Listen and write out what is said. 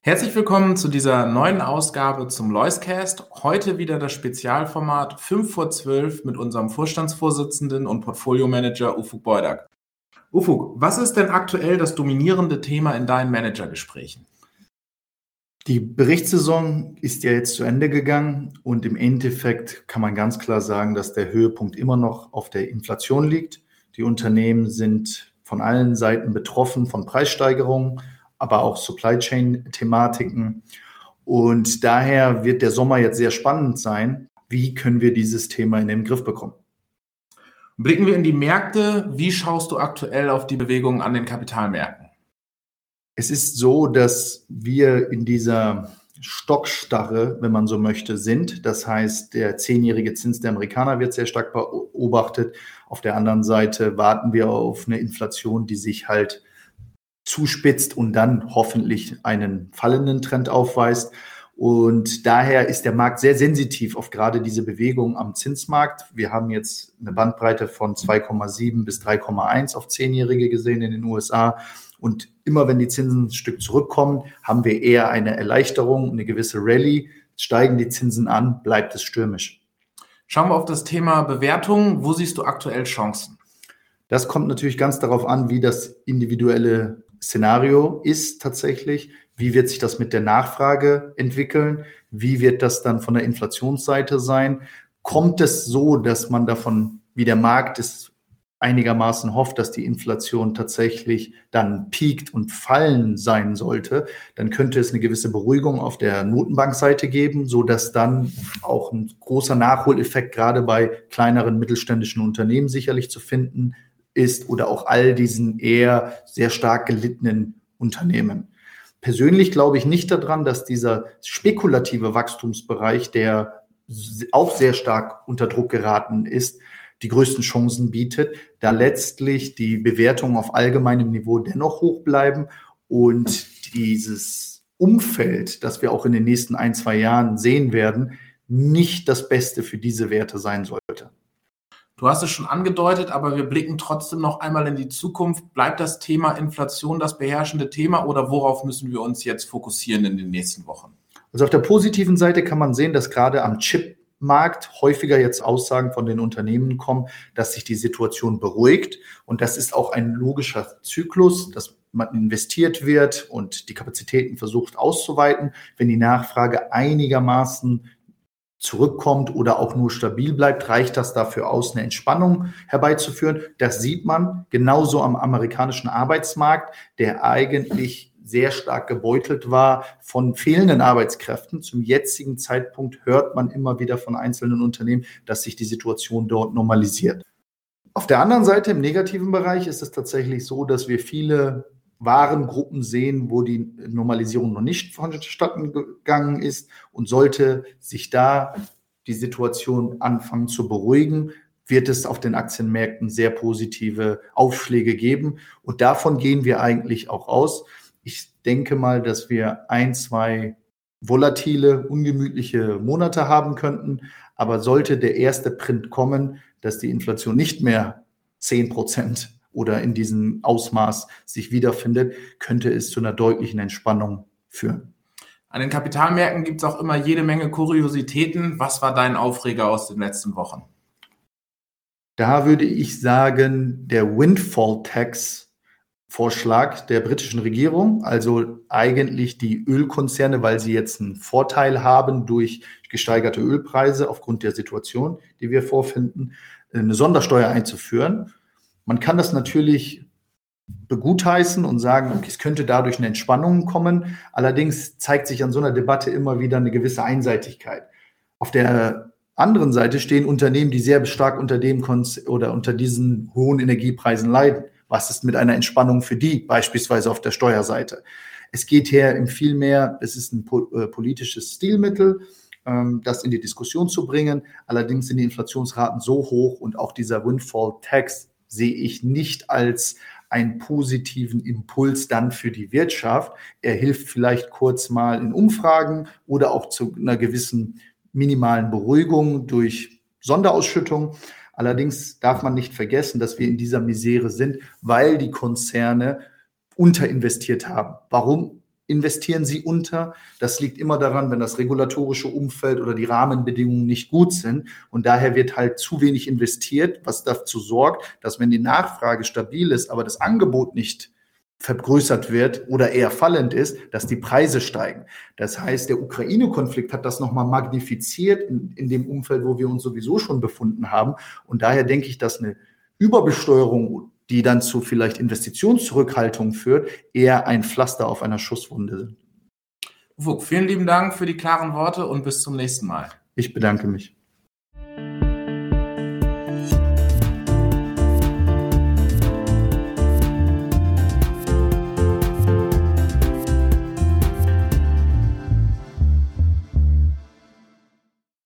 Herzlich willkommen zu dieser neuen Ausgabe zum Loiscast. Heute wieder das Spezialformat 5 vor 12 mit unserem Vorstandsvorsitzenden und Portfoliomanager Ufuk Beudak. Ufuk, was ist denn aktuell das dominierende Thema in deinen Managergesprächen? Die Berichtssaison ist ja jetzt zu Ende gegangen und im Endeffekt kann man ganz klar sagen, dass der Höhepunkt immer noch auf der Inflation liegt. Die Unternehmen sind von allen Seiten betroffen von Preissteigerungen aber auch Supply Chain-Thematiken. Und daher wird der Sommer jetzt sehr spannend sein. Wie können wir dieses Thema in den Griff bekommen? Blicken wir in die Märkte. Wie schaust du aktuell auf die Bewegungen an den Kapitalmärkten? Es ist so, dass wir in dieser Stockstarre, wenn man so möchte, sind. Das heißt, der zehnjährige Zins der Amerikaner wird sehr stark beobachtet. Auf der anderen Seite warten wir auf eine Inflation, die sich halt zuspitzt und dann hoffentlich einen fallenden Trend aufweist. Und daher ist der Markt sehr sensitiv auf gerade diese Bewegung am Zinsmarkt. Wir haben jetzt eine Bandbreite von 2,7 bis 3,1 auf Zehnjährige gesehen in den USA. Und immer wenn die Zinsen ein Stück zurückkommen, haben wir eher eine Erleichterung, eine gewisse Rallye. Steigen die Zinsen an, bleibt es stürmisch. Schauen wir auf das Thema Bewertung. Wo siehst du aktuell Chancen? Das kommt natürlich ganz darauf an, wie das individuelle Szenario ist tatsächlich, wie wird sich das mit der Nachfrage entwickeln? Wie wird das dann von der Inflationsseite sein? Kommt es so, dass man davon, wie der Markt es einigermaßen hofft, dass die Inflation tatsächlich dann piekt und fallen sein sollte, dann könnte es eine gewisse Beruhigung auf der Notenbankseite geben, so dass dann auch ein großer Nachholeffekt gerade bei kleineren mittelständischen Unternehmen sicherlich zu finden ist oder auch all diesen eher sehr stark gelittenen Unternehmen. Persönlich glaube ich nicht daran, dass dieser spekulative Wachstumsbereich, der auch sehr stark unter Druck geraten ist, die größten Chancen bietet, da letztlich die Bewertungen auf allgemeinem Niveau dennoch hoch bleiben und dieses Umfeld, das wir auch in den nächsten ein, zwei Jahren sehen werden, nicht das Beste für diese Werte sein sollte. Du hast es schon angedeutet, aber wir blicken trotzdem noch einmal in die Zukunft. Bleibt das Thema Inflation das beherrschende Thema oder worauf müssen wir uns jetzt fokussieren in den nächsten Wochen? Also auf der positiven Seite kann man sehen, dass gerade am Chipmarkt häufiger jetzt Aussagen von den Unternehmen kommen, dass sich die Situation beruhigt. Und das ist auch ein logischer Zyklus, dass man investiert wird und die Kapazitäten versucht auszuweiten. Wenn die Nachfrage einigermaßen zurückkommt oder auch nur stabil bleibt, reicht das dafür aus, eine Entspannung herbeizuführen. Das sieht man genauso am amerikanischen Arbeitsmarkt, der eigentlich sehr stark gebeutelt war von fehlenden Arbeitskräften. Zum jetzigen Zeitpunkt hört man immer wieder von einzelnen Unternehmen, dass sich die Situation dort normalisiert. Auf der anderen Seite, im negativen Bereich, ist es tatsächlich so, dass wir viele Warengruppen sehen, wo die Normalisierung noch nicht vonstatten gegangen ist. Und sollte sich da die Situation anfangen zu beruhigen, wird es auf den Aktienmärkten sehr positive Aufschläge geben. Und davon gehen wir eigentlich auch aus. Ich denke mal, dass wir ein, zwei volatile, ungemütliche Monate haben könnten. Aber sollte der erste Print kommen, dass die Inflation nicht mehr 10 Prozent oder in diesem Ausmaß sich wiederfindet, könnte es zu einer deutlichen Entspannung führen. An den Kapitalmärkten gibt es auch immer jede Menge Kuriositäten. Was war dein Aufreger aus den letzten Wochen? Da würde ich sagen, der Windfall Tax Vorschlag der britischen Regierung, also eigentlich die Ölkonzerne, weil sie jetzt einen Vorteil haben durch gesteigerte Ölpreise aufgrund der Situation, die wir vorfinden, eine Sondersteuer einzuführen. Man kann das natürlich begutheißen und sagen, okay, es könnte dadurch eine Entspannung kommen. Allerdings zeigt sich an so einer Debatte immer wieder eine gewisse Einseitigkeit. Auf der anderen Seite stehen Unternehmen, die sehr stark unter dem oder unter diesen hohen Energiepreisen leiden. Was ist mit einer Entspannung für die, beispielsweise auf der Steuerseite? Es geht hier im vielmehr, es ist ein äh, politisches Stilmittel, ähm, das in die Diskussion zu bringen. Allerdings sind die Inflationsraten so hoch und auch dieser Windfall Tax sehe ich nicht als einen positiven Impuls dann für die Wirtschaft. Er hilft vielleicht kurz mal in Umfragen oder auch zu einer gewissen minimalen Beruhigung durch Sonderausschüttung. Allerdings darf man nicht vergessen, dass wir in dieser Misere sind, weil die Konzerne unterinvestiert haben. Warum? Investieren sie unter. Das liegt immer daran, wenn das regulatorische Umfeld oder die Rahmenbedingungen nicht gut sind. Und daher wird halt zu wenig investiert, was dazu sorgt, dass wenn die Nachfrage stabil ist, aber das Angebot nicht vergrößert wird oder eher fallend ist, dass die Preise steigen. Das heißt, der Ukraine-Konflikt hat das nochmal magnifiziert in, in dem Umfeld, wo wir uns sowieso schon befunden haben. Und daher denke ich, dass eine Überbesteuerung die dann zu vielleicht Investitionszurückhaltung führt, eher ein Pflaster auf einer Schusswunde sind. Ufuk, vielen lieben Dank für die klaren Worte und bis zum nächsten Mal. Ich bedanke mich.